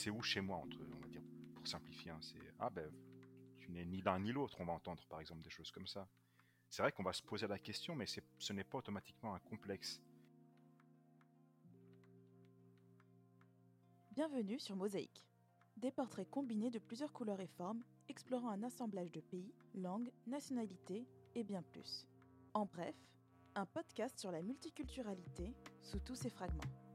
c'est où chez moi entre, on va dire, pour simplifier. Hein, c'est ah ben tu n'es ni l'un ni l'autre. On va entendre par exemple des choses comme ça. C'est vrai qu'on va se poser la question, mais ce n'est pas automatiquement un complexe. Bienvenue sur Mosaïque. Des portraits combinés de plusieurs couleurs et formes, explorant un assemblage de pays, langues, nationalités et bien plus. En bref, un podcast sur la multiculturalité sous tous ses fragments.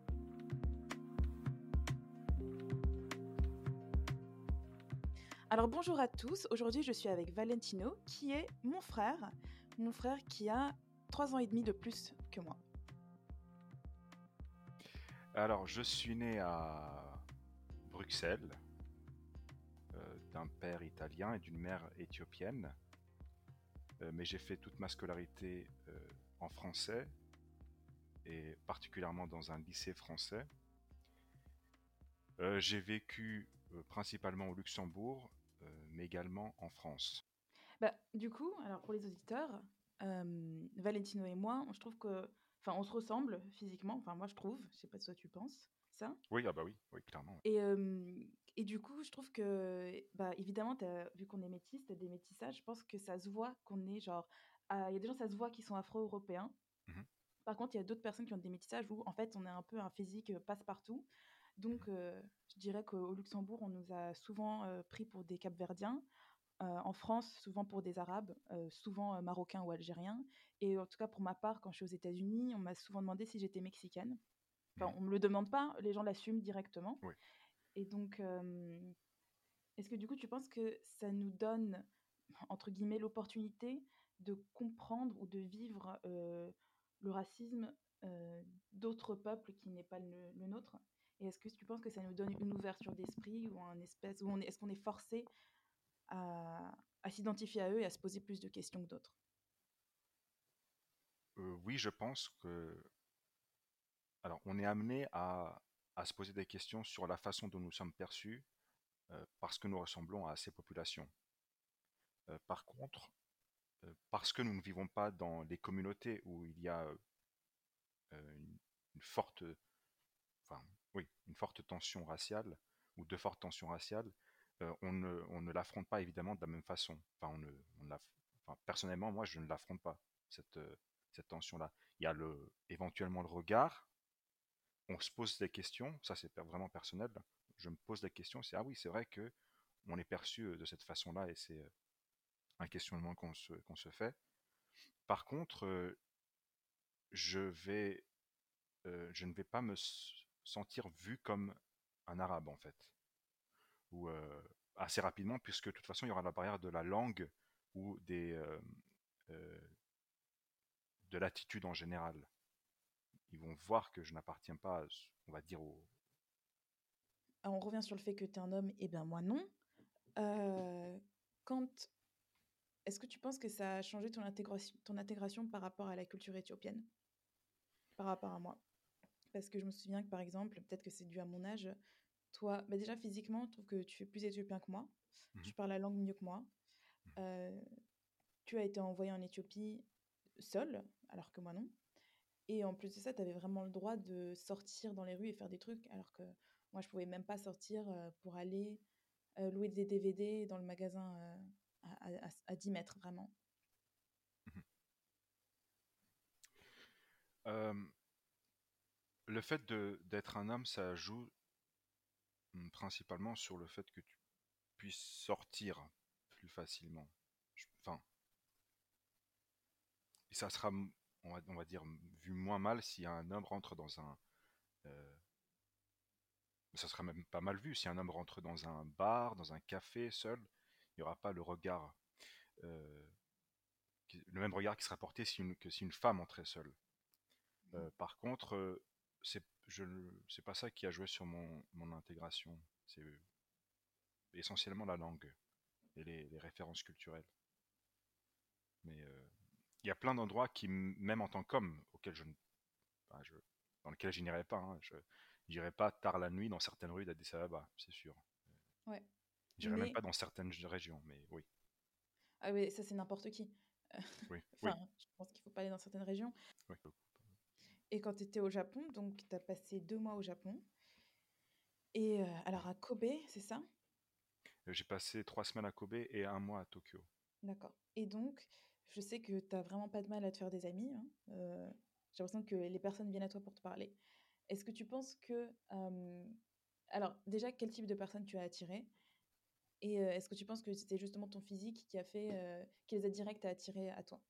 Alors bonjour à tous, aujourd'hui je suis avec Valentino qui est mon frère, mon frère qui a trois ans et demi de plus que moi. Alors je suis né à Bruxelles euh, d'un père italien et d'une mère éthiopienne, euh, mais j'ai fait toute ma scolarité euh, en français et particulièrement dans un lycée français. j'ai vécu principalement au Luxembourg mais également en France. Bah, du coup, alors pour les auditeurs, euh, Valentino et moi, je trouve que, enfin, on se ressemble physiquement. Enfin, moi, je trouve. Je sais pas si toi tu penses ça. Oui, ah bah oui, oui, clairement. Et, euh, et du coup, je trouve que, bah, évidemment, vu qu'on est métis, t'as des métissages. Je pense que ça se voit qu'on est genre, il y a des gens, ça se voit qui sont afro-européens. Mmh Par contre, il y a d'autres personnes qui ont des métissages où, en fait, on est un peu un physique passe-partout. Donc, euh, je dirais qu'au Luxembourg, on nous a souvent euh, pris pour des Capverdiens. Euh, en France, souvent pour des Arabes, souvent Marocains ou Algériens. Et en tout cas, pour ma part, quand je suis aux États-Unis, on m'a souvent demandé si j'étais mexicaine. Enfin, mmh. on ne me le demande pas, les gens l'assument directement. Et donc, est-ce que du coup, tu penses que ça nous donne, entre guillemets, l'opportunité de comprendre ou de vivre le racisme d'autres peuples qui n'est pas le nôtre? Et est-ce que tu penses que ça nous donne une ouverture d'esprit ou un espèce, ou est-ce qu'on est forcé à, s'identifier à eux et à se poser plus de questions que d'autres? Euh, Oui, je pense que. Alors, on est amené à, se poser des questions sur la façon dont nous sommes perçus euh, parce que nous ressemblons à ces populations. Euh, par contre, parce que nous ne vivons pas dans les communautés où il y a une, une forte. Enfin, oui, une forte tension raciale ou de fortes tensions raciales, euh, on ne, l'affronte pas évidemment de la même façon. Enfin, on personnellement, moi, je ne l'affronte pas cette, euh, cette tension-là. Il y a le, éventuellement le regard. On se pose des questions. Ça, c'est vraiment personnel. Je me pose des questions. C'est ah oui, c'est vrai que on est perçu euh, de cette façon-là et c'est un questionnement qu'on se, se fait. Par contre, je vais, je ne vais pas me sentir vu comme un arabe en fait. Ou euh, assez rapidement, puisque de toute façon il y aura la barrière de la langue ou des euh, euh, de l'attitude en général. Ils vont voir que je n'appartiens pas, on va dire, au. on revient sur le fait que tu es un homme, et eh bien moi non. quand est-ce que tu penses que ça a changé ton intégration par rapport à la culture éthiopienne? Par rapport à moi parce que je me souviens que, par exemple, peut-être que c'est dû à mon âge, toi, bah déjà physiquement, je trouve que tu es plus éthiopien que moi. Mmh tu parles la langue mieux que moi. Mmh euh, tu as été envoyé en Éthiopie seul, alors que moi non. Et en plus de ça, tu avais vraiment le droit de sortir dans les rues et faire des trucs, alors que moi, je pouvais même pas sortir euh, pour aller euh, louer des DVD dans le magasin à, à, 10 mètres, vraiment. Mmh le fait d'être un homme, ça joue hum, principalement sur le fait que tu puisses sortir plus facilement. Enfin, et ça sera, on va, on va dire, vu moins mal si un homme rentre dans un. Euh, ça sera même pas mal vu si un homme rentre dans un bar, dans un café seul. Il n'y aura pas le regard, euh, le même regard qui sera porté que si une femme entrait seule. Euh, par contre, c'est je c'est pas ça qui a joué sur mon, mon intégration. C'est essentiellement la langue et les, références culturelles. Mais euh, il y a plein d'endroits qui, même en tant qu'homme, auxquels je, je dans lesquels je n'irai pas. Hein, je n'irai pas tard la nuit dans certaines rues d'Addis Ababa, c'est sûr. Ouais. J'irai même pas dans certaines régions, mais oui. Ah oui, ça c'est n'importe qui. Oui. enfin, je pense qu'il faut pas aller dans certaines régions. Oui. Et quand tu étais au Japon, donc tu as passé deux mois au Japon. Et alors à Kobe, c'est ça? J'ai passé trois semaines à Kobe et un mois à Tokyo. D'accord. Et donc, je sais que tu n'as vraiment pas de mal à te faire des amis. Hein. j'ai l'impression que les personnes viennent à toi pour te parler. Est-ce que tu penses que... alors, déjà, quel type de personnes tu as attiré Et est-ce que tu penses que c'était justement ton physique qui a fait... qui les a direct à attirer à toi?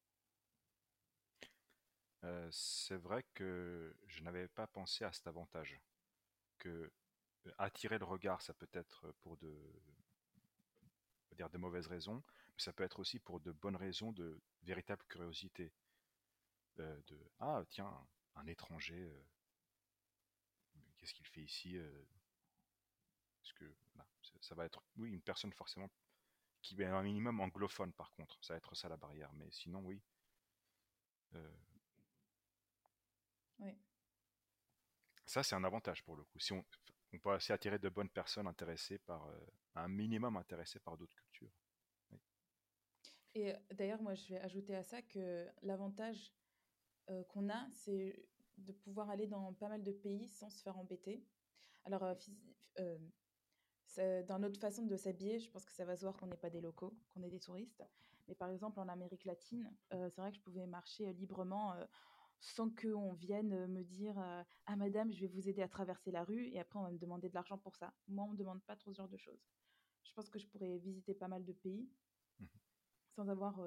C'est vrai que je n'avais pas pensé à cet avantage. Que attirer le regard, ça peut être pour de, dire de mauvaises raisons, mais ça peut être aussi pour de bonnes raisons de véritable curiosité. de ah tiens, un étranger, qu'est-ce qu'il fait ici Parce que ça va être, oui, une personne forcément qui est un minimum anglophone par contre, ça va être ça la barrière, mais sinon oui. Oui. Ça, c'est un avantage pour le coup. Si on, on peut aussi attirer de bonnes personnes intéressées par, euh, un minimum intéressées par d'autres cultures. Et d'ailleurs, moi, je vais ajouter à ça que l'avantage euh, qu'on a, c'est de pouvoir aller dans pas mal de pays sans se faire embêter. Alors, euh, dans notre façon de s'habiller, je pense que ça va se voir qu'on n'est pas des locaux, qu'on est des touristes. Mais par exemple, en Amérique latine, c'est vrai que je pouvais marcher librement sans qu'on vienne me dire Ah, madame, je vais vous aider à traverser la rue, et après on va me demander de l'argent pour ça. Moi, on ne me demande pas trop ce genre de choses. Je pense que je pourrais visiter pas mal de pays mmh sans avoir.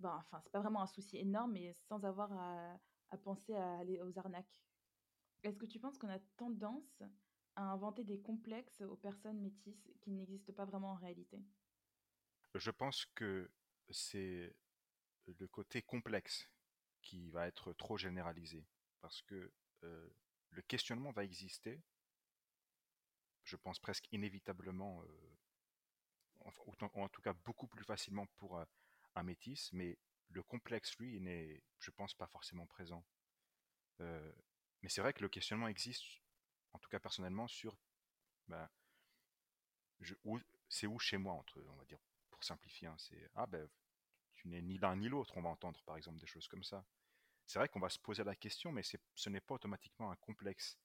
ben, enfin, c'est pas vraiment un souci énorme, mais sans avoir à, à penser à aller aux arnaques. Est-ce que tu penses qu'on a tendance à inventer des complexes aux personnes métisses qui n'existent pas vraiment en réalité? Je pense que c'est le côté complexe qui va être trop généralisé. Parce que euh, le questionnement va exister, je pense presque inévitablement, euh, en, tout cas beaucoup plus facilement pour un métis, mais le complexe, lui, n'est, je pense, pas forcément présent. Euh, mais c'est vrai que le questionnement existe, en tout cas personnellement, sur bah, c'est où chez moi, entre, on va dire, pour simplifier. Hein, c'est ah ben tu n'es ni l'un ni l'autre, on va entendre par exemple des choses comme ça c'est vrai qu'on va se poser la question, mais ce n'est pas automatiquement un complexe.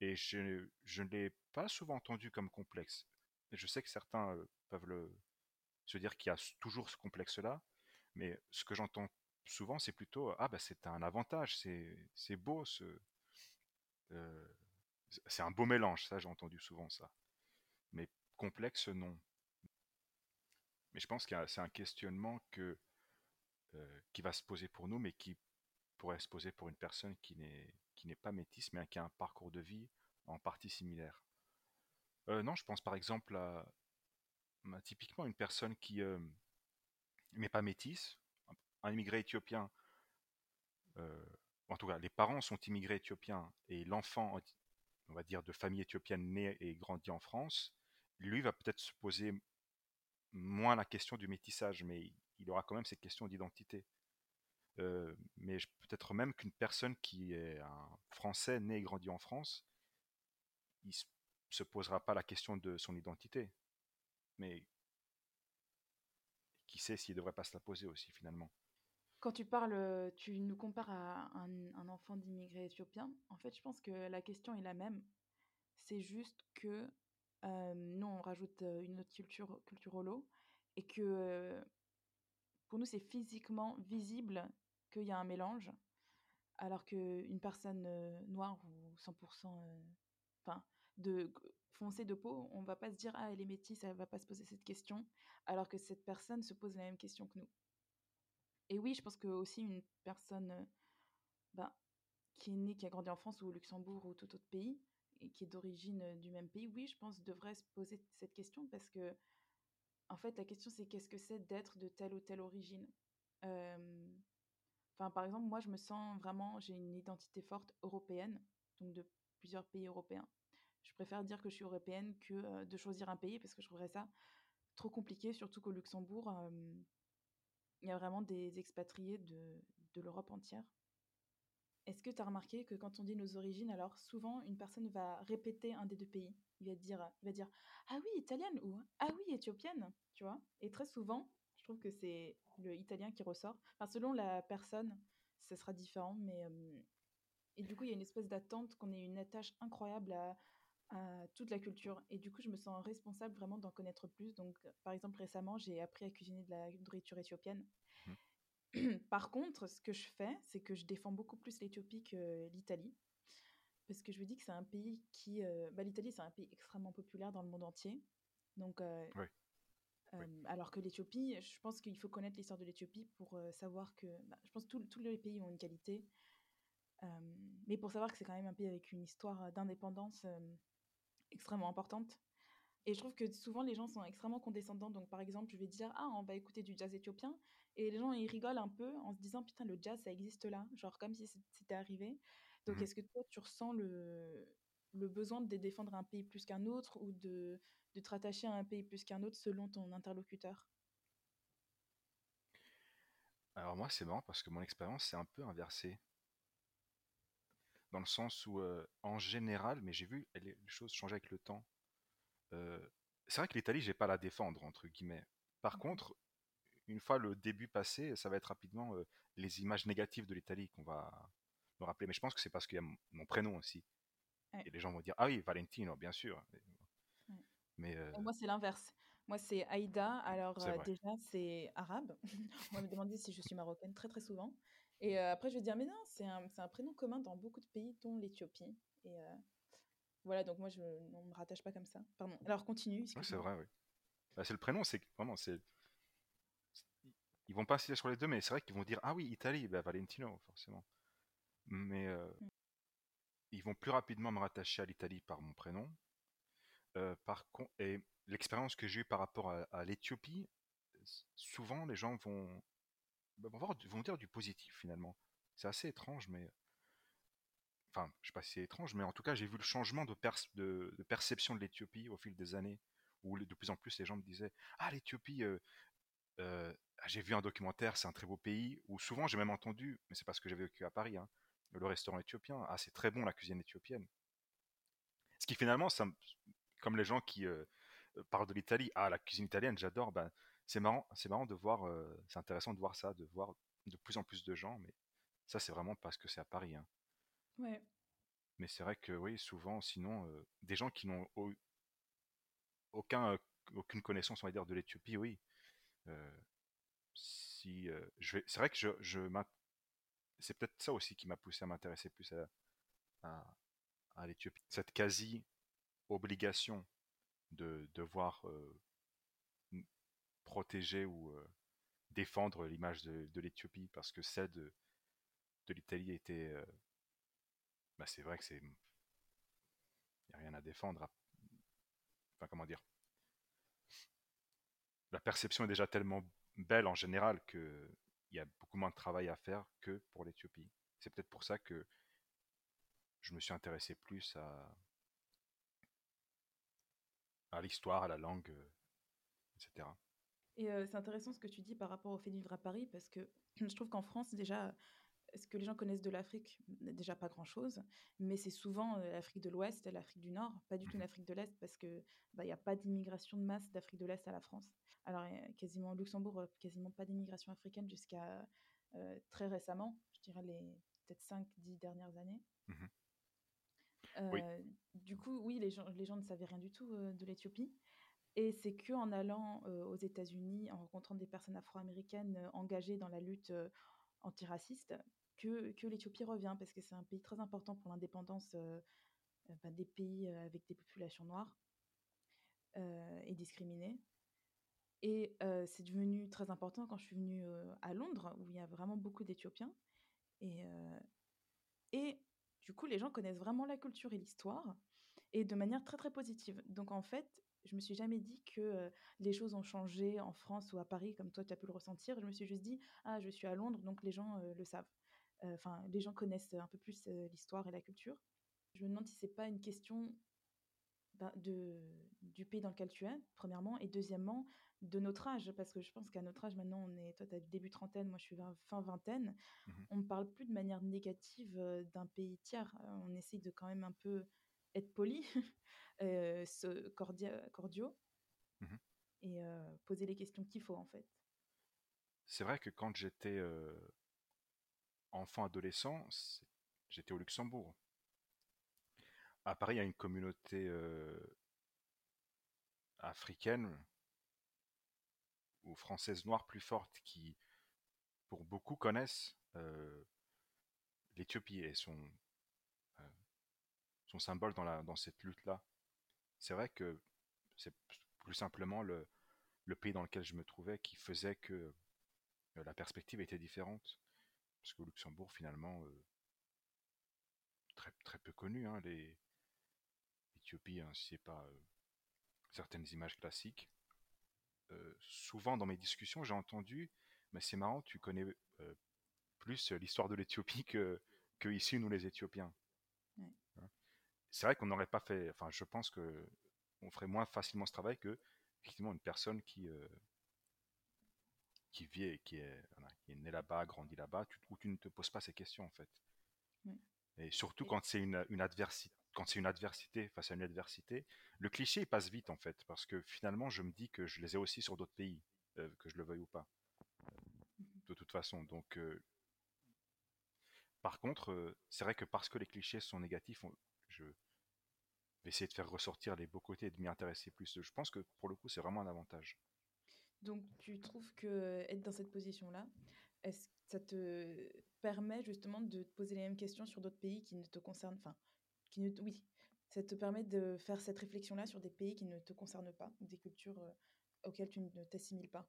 Et je, ne l'ai pas souvent entendu comme complexe. je sais que certains euh, peuvent se dire qu'il y a toujours ce complexe-là, mais ce que j'entends souvent, c'est plutôt ah bah c'est un avantage, c'est beau, euh, c'est un beau mélange. Ça, j'ai entendu souvent ça. Mais complexe, non. Mais je pense que c'est un questionnement que, euh, qui va se poser pour nous, mais qui pourrait se poser pour une personne qui n'est qui n'est pas métisse, mais qui a un parcours de vie en partie similaire. Euh, non, je pense par exemple à, typiquement une personne qui euh, n'est pas métisse, un immigré éthiopien. Euh, en tout cas, les parents sont immigrés éthiopiens et l'enfant, on va dire, de famille éthiopienne né et grandi en France, lui va peut-être se poser moins la question du métissage, mais il aura quand même cette question d'identité. Euh, mais peut-être même qu'une personne qui est un Français né et grandi en France, il se posera pas la question de son identité. Mais qui sait s'il ne devrait pas se la poser aussi finalement. Quand tu parles, tu nous compares à un, enfant d'immigré éthiopien. En fait, je pense que la question est la même. C'est juste que euh, nous, on rajoute une autre culture, culturolo, et que pour nous, c'est physiquement visible qu'il y a un mélange, alors qu'une personne euh, noire ou 100%, euh, enfin, de de peau, on va pas se dire ah elle est métisse, elle va pas se poser cette question, alors que cette personne se pose la même question que nous. Et oui, je pense que aussi une personne euh, ben, qui est née, qui a grandi en France ou au Luxembourg ou tout autre pays, et qui est d'origine du même pays, oui, je pense devrait se poser cette question parce que, en fait, la question c'est qu'est-ce que c'est d'être de telle ou telle origine? Par exemple, moi, je me sens vraiment, j'ai une identité forte européenne, donc de plusieurs pays européens. Je préfère dire que je suis européenne que de choisir un pays parce que je trouverais ça trop compliqué, surtout qu'au Luxembourg, il y a vraiment des expatriés de, de l'Europe entière. Est-ce que tu as remarqué que quand on dit nos origines, alors souvent une personne va répéter un des deux pays? Il va dire, il va dire ah oui italienne ou ah oui éthiopienne, tu vois? Et très souvent, je trouve que c'est le italien qui ressort. Enfin, selon la personne, ce sera différent, mais et du coup, il y a une espèce d'attente qu'on ait une attache incroyable à, à toute la culture. Et du coup, je me sens responsable vraiment d'en connaître plus. Donc, par exemple, récemment, j'ai appris à cuisiner de la nourriture éthiopienne. Par contre, ce que je fais, c'est que je défends beaucoup plus l'Éthiopie que l'Italie. Parce que je me dis que c'est un pays qui... Euh, bah, L'Italie, c'est un pays extrêmement populaire dans le monde entier. Donc, euh, alors que l'Éthiopie, je pense qu'il faut connaître l'histoire de l'Éthiopie pour euh, savoir que... Bah, je pense que tous les pays ont une qualité. mais pour savoir que c'est quand même un pays avec une histoire d'indépendance extrêmement importante. Et je trouve que souvent les gens sont extrêmement condescendants. Donc par exemple, je vais dire ah on va écouter du jazz éthiopien et les gens ils rigolent un peu en se disant putain le jazz ça existe là, genre comme si c'était arrivé. Donc mmh est-ce que toi tu ressens le le besoin de défendre un pays plus qu'un autre ou de, de te rattacher à un pays plus qu'un autre selon ton interlocuteur? Alors moi c'est marrant parce que mon expérience c'est un peu inversée dans le sens où, euh, en général, mais j'ai vu les choses changer avec le temps. Euh, c'est vrai que l'Italie, j'ai pas à la défendre, entre guillemets. Par contre, une fois le début passé, ça va être rapidement euh, les images négatives de l'Italie qu'on va me rappeler. Mais je pense que c'est parce qu'il y a mon, prénom aussi. Et les gens vont dire Ah oui, Valentino, bien sûr. Mais Moi, c'est l'inverse. Moi, c'est Aïda. Alors, déjà, c'est arabe. On me demander si je suis marocaine très, très souvent. Et après, je vais dire, mais non, c'est un, un, prénom commun dans beaucoup de pays, dont l'Éthiopie. Et voilà, donc moi, je ne me rattache pas comme ça. Pardon. Alors, continue. C'est vrai, oui. Bah, c'est le prénom, c'est vraiment, c'est. Ils vont pas citer sur les deux, mais c'est vrai qu'ils vont dire, ah oui, Italie, bah, Valentino, forcément. Mais mmh. ils vont plus rapidement me rattacher à l'Italie par mon prénom. par contre, et l'expérience que j'ai eue par rapport à, à l'Éthiopie, souvent les gens vont bah, vont, voir, vont dire du positif finalement. C'est assez étrange, mais. Enfin, je sais pas si c'est étrange, mais en tout cas, j'ai vu le changement de, de, perception de l'Éthiopie au fil des années, où de plus en plus les gens me disaient Ah, l'Éthiopie, euh, euh, j'ai vu un documentaire, c'est un très beau pays, ou souvent j'ai même entendu, mais c'est parce que j'avais vécu à Paris, hein, le restaurant éthiopien, ah, c'est très bon la cuisine éthiopienne. Ce qui finalement, ça, comme les gens qui euh, parlent de l'Italie, ah, la cuisine italienne, j'adore, ben c'est marrant, c'est marrant de voir, euh, c'est intéressant de voir ça, de voir de plus en plus de gens, mais ça c'est vraiment parce que c'est à Paris. Hein. Ouais. Mais c'est vrai que oui, souvent, sinon, euh, des gens qui n'ont aucun, euh, aucune connaissance, on va dire, de l'Éthiopie, oui. Vais, c'est vrai que c'est peut-être ça aussi qui m'a poussé à m'intéresser plus à, l'Éthiopie. Cette quasi obligation de devoir protéger ou euh, défendre l'image de, l'Éthiopie parce que celle de, de l'Italie était. Euh, bah c'est vrai que c'est. Il n'y a rien à défendre. Enfin, comment dire? La perception est déjà tellement belle en général qu'il y a beaucoup moins de travail à faire que pour l'Éthiopie. C'est peut-être pour ça que je me suis intéressé plus à, à l'histoire, à la langue, euh, etc. Et c'est intéressant ce que tu dis par rapport au fait de vivre à Paris, parce que je trouve qu'en France, déjà, ce que les gens connaissent de l'Afrique, déjà pas grand-chose, mais c'est souvent l'Afrique de l'Ouest l'Afrique du Nord, pas du tout l'Afrique de l'Est, parce qu'il bah, n'y a pas d'immigration de masse d'Afrique de l'Est à la France. Alors, quasiment au Luxembourg, quasiment pas d'immigration africaine jusqu'à très récemment, je dirais les peut-être 5-10 dernières années. Mmh du coup, oui, les gens, les gens ne savaient rien du tout de l'Éthiopie. Et c'est que en allant aux États-Unis, en rencontrant des personnes afro-américaines engagées dans la lutte antiraciste, que, que l'Éthiopie revient, parce que c'est un pays très important pour l'indépendance bah, des pays avec des populations noires et discriminées. Et c'est devenu très important quand je suis venue à Londres, où il y a vraiment beaucoup d'Éthiopiens. Et, et du coup, les gens connaissent vraiment la culture et l'histoire, et de manière très très positive. Donc en fait, je me suis jamais dit que les choses ont changé en France ou à Paris comme toi tu as pu le ressentir. Je me suis juste dit ah je suis à Londres donc les gens le savent. Enfin les gens connaissent un peu plus l'histoire et la culture. Je me demande si c'est pas une question ben, de, du pays dans lequel tu es, premièrement, et deuxièmement, de notre âge, parce que je pense qu'à notre âge, maintenant, on est, toi, tu as début trentaine, moi, je suis fin vingtaine, mmh on ne parle plus de manière négative d'un pays tiers. On essaye de quand même un peu être poli, ce cordiaux mmh et poser les questions qu'il faut en fait. C'est vrai que quand j'étais enfant adolescent, j'étais au Luxembourg. à Paris, il y a une communauté africaine ou française noire plus forte qui, pour beaucoup, connaissent l'Éthiopie et son, son symbole dans, la, cette lutte-là. C'est vrai que c'est plus simplement le, pays dans lequel je me trouvais qui faisait que la perspective était différente. Parce qu'au Luxembourg, finalement, très, peu connu, hein, les l'Éthiopie, hein, c'est pas certaines images classiques. souvent dans mes discussions, j'ai entendu, mais c'est marrant, tu connais plus l'histoire de l'Éthiopie que, que ici, nous les Éthiopiens. Hein. C'est vrai qu'on n'aurait pas fait, enfin je pense que on ferait moins facilement ce travail que effectivement une personne qui, qui vit et qui est, qui est née là-bas, grandi là-bas, où tu ne te poses pas ces questions en fait. Et surtout quand c'est une, une adversité, quand c'est une adversité face à une adversité, le cliché il passe vite en fait, parce que finalement je me dis que je les ai aussi sur d'autres pays, que je le veuille ou pas, de toute façon. Donc par contre, c'est vrai que parce que les clichés sont négatifs, je vais essayer de faire ressortir les beaux côtés et de m'y intéresser plus. Je pense que pour le coup, c'est vraiment un avantage. Donc, tu trouves que être dans cette position-là, est-ce ça te permet justement de te poser les mêmes questions sur d'autres pays qui ne te concernent, enfin, qui ne, oui, ça te permet de faire cette réflexion-là sur des pays qui ne te concernent pas, des cultures auxquelles tu ne t'assimiles pas?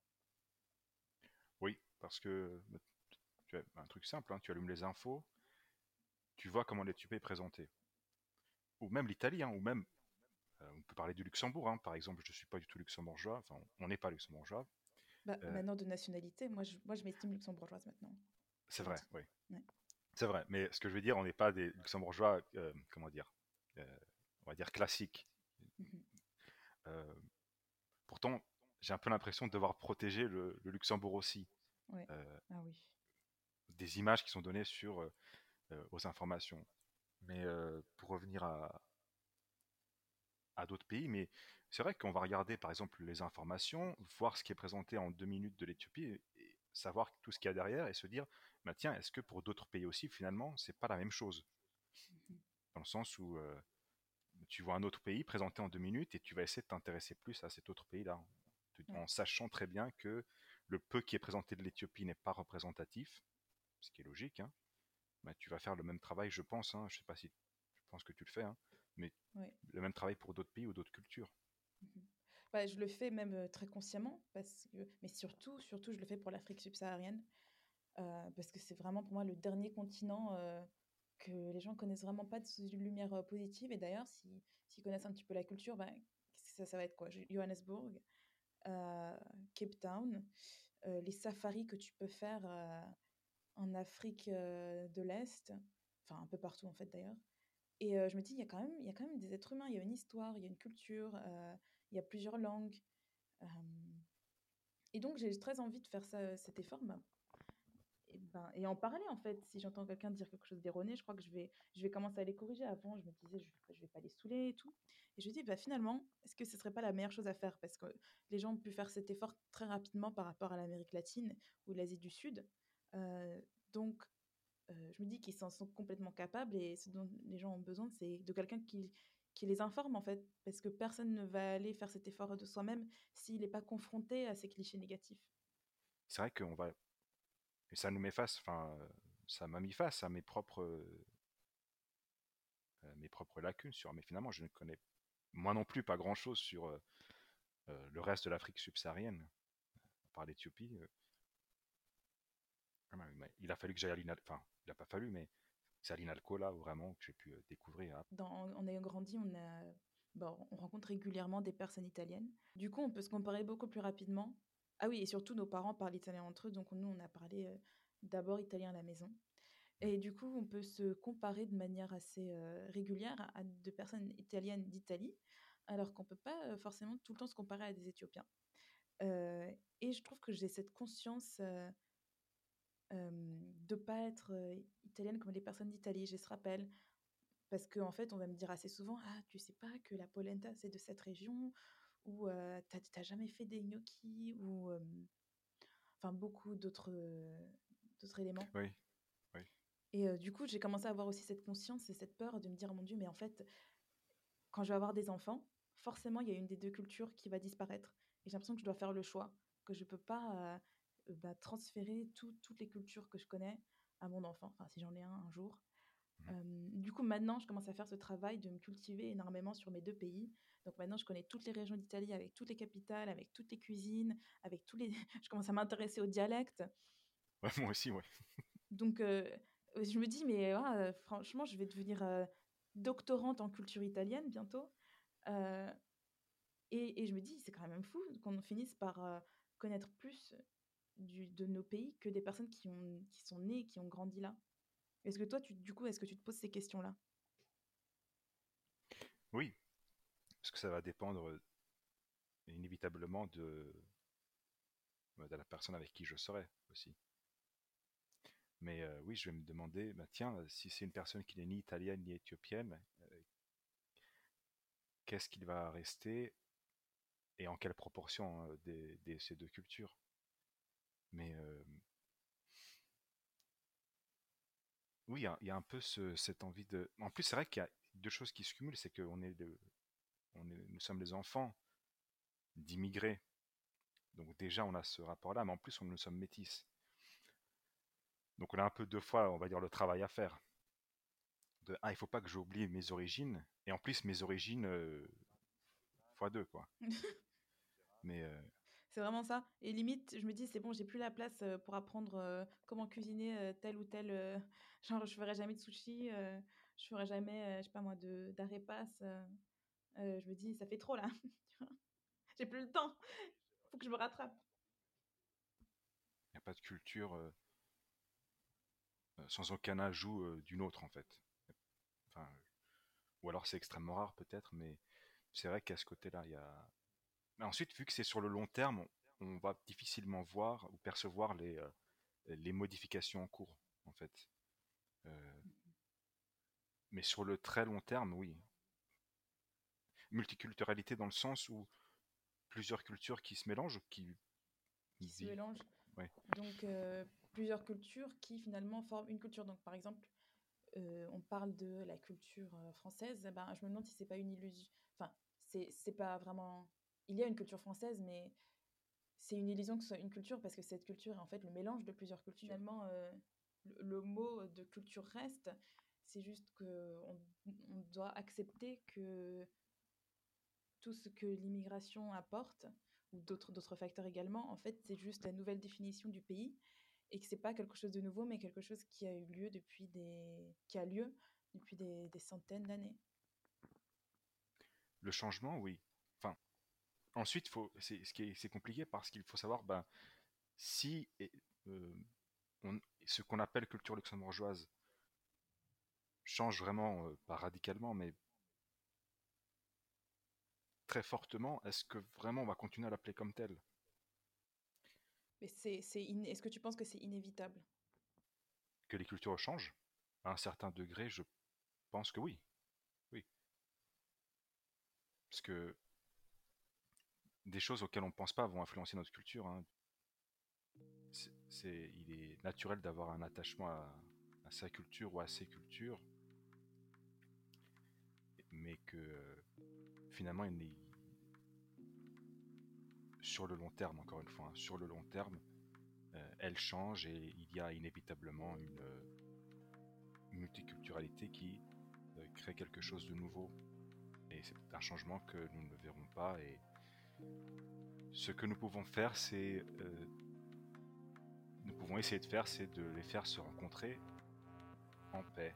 Oui, parce que tu as un truc simple, hein, tu allumes les infos, tu vois comment l'Éthiopie est présentée. Ou même l'Italie, hein, ou même, euh, on peut parler du Luxembourg, hein, par exemple, je ne suis pas du tout luxembourgeois, enfin, on n'est pas luxembourgeois. Bah, euh maintenant, de nationalité, moi je, moi, je m'estime luxembourgeoise maintenant. C'est vrai, oui. C'est vrai, mais ce que je veux dire, on n'est pas des luxembourgeois, euh, comment dire, on va dire classiques. Mmh pourtant, j'ai un peu l'impression de devoir protéger le, le Luxembourg aussi. ah oui des images qui sont données sur, euh, euh, aux informations. Mais euh, pour revenir à, à d'autres pays, mais c'est vrai qu'on va regarder par exemple les informations, voir ce qui est présenté en deux minutes de l'Éthiopie, et savoir tout ce qu'il y a derrière et se dire, bah, tiens, est-ce que pour d'autres pays aussi, finalement, c'est pas la même chose? Mmh Dans le sens où tu vois un autre pays présenté en deux minutes et tu vas essayer de t'intéresser plus à cet autre pays-là, en sachant très bien que le peu qui est présenté de l'Éthiopie n'est pas représentatif, ce qui est logique, hein, bah, tu vas faire le même travail, je pense. Hein, je sais pas si je pense que tu le fais, hein, mais le même travail pour d'autres pays ou d'autres cultures. Mmh bah, je le fais même très consciemment, parce que, mais surtout, surtout, je le fais pour l'Afrique subsaharienne, parce que c'est vraiment pour moi le dernier continent que les gens connaissent vraiment pas sous une lumière positive. Et d'ailleurs, s'ils connaissent un petit peu la culture, bah, ça, ça va être quoi? Johannesburg, Cape Town, les safaris que tu peux faire en Afrique de l'Est, enfin un peu partout en fait d'ailleurs. Et je me dis, il y, a quand même, y a quand même des êtres humains, il y a une histoire, il y a une culture, il y a plusieurs langues. et donc j'ai très envie de faire cet effort. Ben, et, ben, et en parler en fait, si j'entends quelqu'un dire quelque chose d'erroné, je crois que je vais, je vais commencer à les corriger. Avant, je me disais, je ne vais pas les saouler et tout. Et je me dis, bah, finalement, est-ce que ce serait pas la meilleure chose à faire? Parce que les gens ont pu faire cet effort très rapidement par rapport à l'Amérique latine ou l'Asie du Sud donc, je me dis qu'ils s'en sont complètement capables et ce dont les gens ont besoin, c'est de quelqu'un qui, qui les informe en fait, parce que personne ne va aller faire cet effort de soi-même s'il n'est pas confronté à ces clichés négatifs. C'est vrai qu'on va. Et ça nous met face, enfin, ça m'a mis face à mes propres. mes propres lacunes sur. Mais finalement, je ne connais moi non plus pas grand chose sur le reste de l'Afrique subsaharienne, par l'Éthiopie. Ah il a fallu que j'aille à l'INALCO, enfin, il n'a pas fallu, mais c'est à l'INALCO là vraiment que j'ai pu euh, découvrir. Hein. Dans, en ayant grandi, on, a, bon, on rencontre régulièrement des personnes italiennes. Du coup, on peut se comparer beaucoup plus rapidement. Ah oui, et surtout, nos parents parlent italien entre eux, donc nous, on a parlé d'abord italien à la maison. Et du coup, on peut se comparer de manière assez régulière à de personnes italiennes d'Italie, alors qu'on ne peut pas forcément tout le temps se comparer à des Éthiopiens. et je trouve que j'ai cette conscience de pas être italienne comme les personnes d'Italie. J'ai ce rappel parce qu'en en fait, on va me dire assez souvent Ah, tu sais pas que la polenta c'est de cette région ou tu t'as jamais fait des gnocchis ou enfin beaucoup d'autres d'autres éléments? Oui. oui. Et du coup, j'ai commencé à avoir aussi cette conscience et cette peur de me dire Mon Dieu, mais en fait, quand je vais avoir des enfants, forcément, il y a une des deux cultures qui va disparaître. Et j'ai l'impression que je dois faire le choix, que je ne peux pas bah, transférer toutes les cultures que je connais à mon enfant, enfin si j'en ai un un jour. Mmh. du coup, maintenant, je commence à faire ce travail de me cultiver énormément sur mes deux pays. Donc maintenant, je connais toutes les régions d'Italie, avec toutes les capitales, avec toutes les cuisines, avec tous les. je commence à m'intéresser aux dialectes. moi aussi, ouais. Donc, je me dis, mais franchement, je vais devenir doctorante en culture italienne bientôt. Et, et, je me dis, c'est quand même fou qu'on finisse par connaître plus du, de nos pays que des personnes qui, ont, qui sont nées, qui ont grandi là. Est-ce que toi, tu, du coup, est-ce que tu te poses ces questions-là? Oui, parce que ça va dépendre inévitablement de, de la personne avec qui je serai aussi. Mais euh, oui, je vais me demander, bah, tiens, si c'est une personne qui n'est ni italienne ni éthiopienne, euh, qu'est-ce qu'il va rester et en quelle proportion hein, de ces deux cultures? Mais euh, oui, il y, a un peu cette envie de. En plus, c'est vrai qu'il y a deux choses qui se cumulent, c'est que est, de... on est nous sommes les enfants d'immigrés. Donc déjà, on a ce rapport-là, mais en plus, on, nous sommes métis. Donc on a un peu deux fois, on va dire, le travail à faire. De, ah, il faut pas que j'oublie mes origines, et en plus mes origines euh, fois deux, quoi. Mais euh, c'est vraiment ça. Et limite, je me dis, c'est bon, j'ai plus la place pour apprendre comment cuisiner tel ou tel. genre, je ferai jamais de sushi, je ferai jamais, je sais pas moi, de d'arepas. je me dis, ça fait trop là. j'ai plus le temps. faut que je me rattrape. Il n'y a pas de culture euh, sans aucun ajout d'une autre en fait. Enfin, ou alors c'est extrêmement rare peut-être, mais c'est vrai qu'à ce côté-là, il y a. Mais ensuite, vu que c'est sur le long terme, on, va difficilement voir ou percevoir les, euh, les modifications en cours, en fait. mais sur le très long terme, oui. Multiculturalité dans le sens où plusieurs cultures qui se mélangent, qui, qui se mélangent. Donc plusieurs cultures qui finalement forment une culture. Donc par exemple, euh, on parle de la culture euh, française, eh ben, je me demande si c'est pas une illusion. Enfin, c'est pas vraiment. Il y a une culture française, mais c'est une illusion que ce soit une culture parce que cette culture est en fait le mélange de plusieurs cultures. Finalement, euh, le, mot de culture reste. C'est juste que on, on, doit accepter que tout ce que l'immigration apporte, ou d'autres facteurs également, en fait, c'est juste la nouvelle définition du pays et que c'est pas quelque chose de nouveau, mais quelque chose qui a eu lieu depuis des, qui a lieu depuis des, des centaines d'années. Le changement, oui. Ensuite, faut, c'est, ce qui est, c'est compliqué parce qu'il faut savoir, ben, si euh, on, ce qu'on appelle culture luxembourgeoise change vraiment, euh, pas radicalement, mais très fortement, est-ce que vraiment on va continuer à l'appeler comme tel? Mais c'est, c'est est-ce que tu penses que c'est inévitable? Que les cultures changent? À un certain degré, je pense que oui. Oui. Parce que des choses auxquelles on ne pense pas vont influencer notre culture. Hein. C'est, il est naturel d'avoir un attachement à, sa culture ou à ses cultures, mais que finalement sur le long terme, encore une fois, hein, sur le long terme, euh, elle change et il y a inévitablement une, multiculturalité qui euh, crée quelque chose de nouveau. Et c'est un changement que nous ne verrons pas. Et ce que nous pouvons faire, c'est. nous pouvons essayer de faire, c'est de les faire se rencontrer en paix.